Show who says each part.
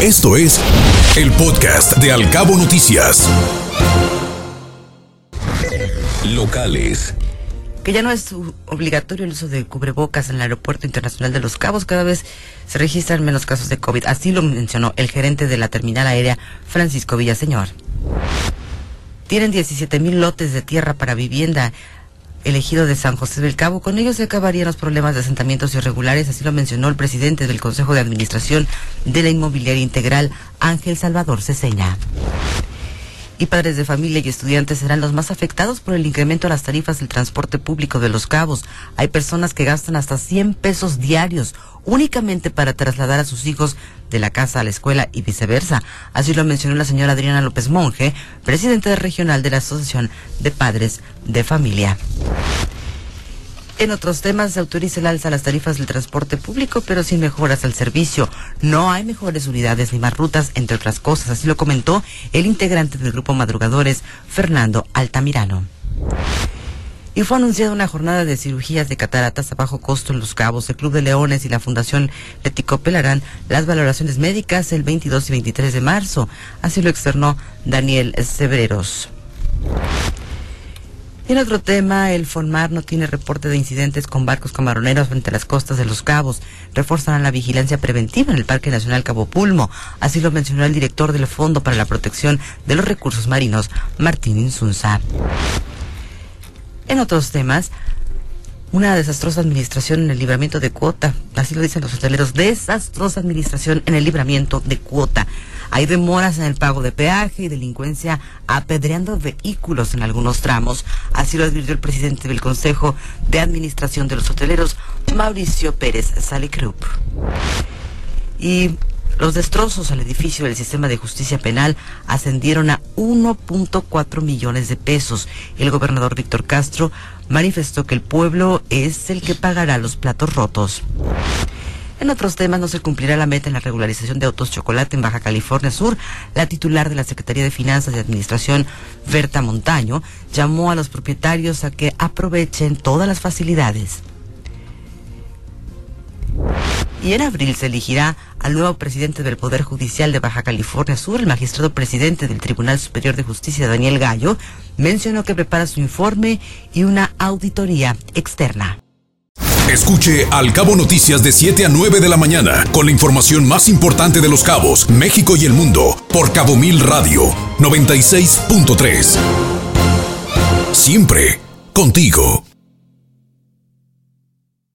Speaker 1: Esto es el podcast de Alcabo Noticias. Locales.
Speaker 2: Que ya no es obligatorio el uso de cubrebocas en el Aeropuerto Internacional de Los Cabos, cada vez se registran menos casos de COVID. Así lo mencionó el gerente de la terminal aérea, Francisco Villaseñor. Tienen 17 mil lotes de tierra para vivienda elegido de San José del Cabo. Con ello se acabarían los problemas de asentamientos irregulares, así lo mencionó el presidente del Consejo de Administración de la Inmobiliaria Integral, Ángel Salvador Ceseña. Y padres de familia y estudiantes serán los más afectados por el incremento de las tarifas del transporte público de los cabos. Hay personas que gastan hasta 100 pesos diarios únicamente para trasladar a sus hijos de la casa a la escuela y viceversa. Así lo mencionó la señora Adriana López Monge, presidenta regional de la Asociación de Padres de Familia. En otros temas se autoriza el alza a las tarifas del transporte público, pero sin mejoras al servicio. No hay mejores unidades ni más rutas, entre otras cosas. Así lo comentó el integrante del grupo Madrugadores, Fernando Altamirano y fue anunciada una jornada de cirugías de cataratas a bajo costo en Los Cabos. El Club de Leones y la Fundación Letico pelarán las valoraciones médicas el 22 y 23 de marzo. Así lo externó Daniel Severos. En otro tema, el FONMAR no tiene reporte de incidentes con barcos camaroneros frente a las costas de Los Cabos. Reforzarán la vigilancia preventiva en el Parque Nacional Cabo Pulmo. Así lo mencionó el director del Fondo para la Protección de los Recursos Marinos, Martín Insunza. En otros temas, una desastrosa administración en el libramiento de cuota, así lo dicen los hoteleros, desastrosa administración en el libramiento de cuota. Hay demoras en el pago de peaje y delincuencia apedreando vehículos en algunos tramos. Así lo advirtió el presidente del Consejo de Administración de los Hoteleros, Mauricio Pérez Salicrup. Y los destrozos al edificio del sistema de justicia penal ascendieron a 1.4 millones de pesos. El gobernador Víctor Castro manifestó que el pueblo es el que pagará los platos rotos. En otros temas no se cumplirá la meta en la regularización de autos chocolate en Baja California Sur. La titular de la Secretaría de Finanzas y Administración, Berta Montaño, llamó a los propietarios a que aprovechen todas las facilidades y en abril se elegirá al nuevo presidente del Poder Judicial de Baja California Sur, el magistrado presidente del Tribunal Superior de Justicia, Daniel Gallo, mencionó que prepara su informe y una auditoría externa.
Speaker 1: Escuche Al Cabo Noticias de 7 a 9 de la mañana con la información más importante de los cabos, México y el mundo por Cabo Mil Radio 96.3. Siempre contigo.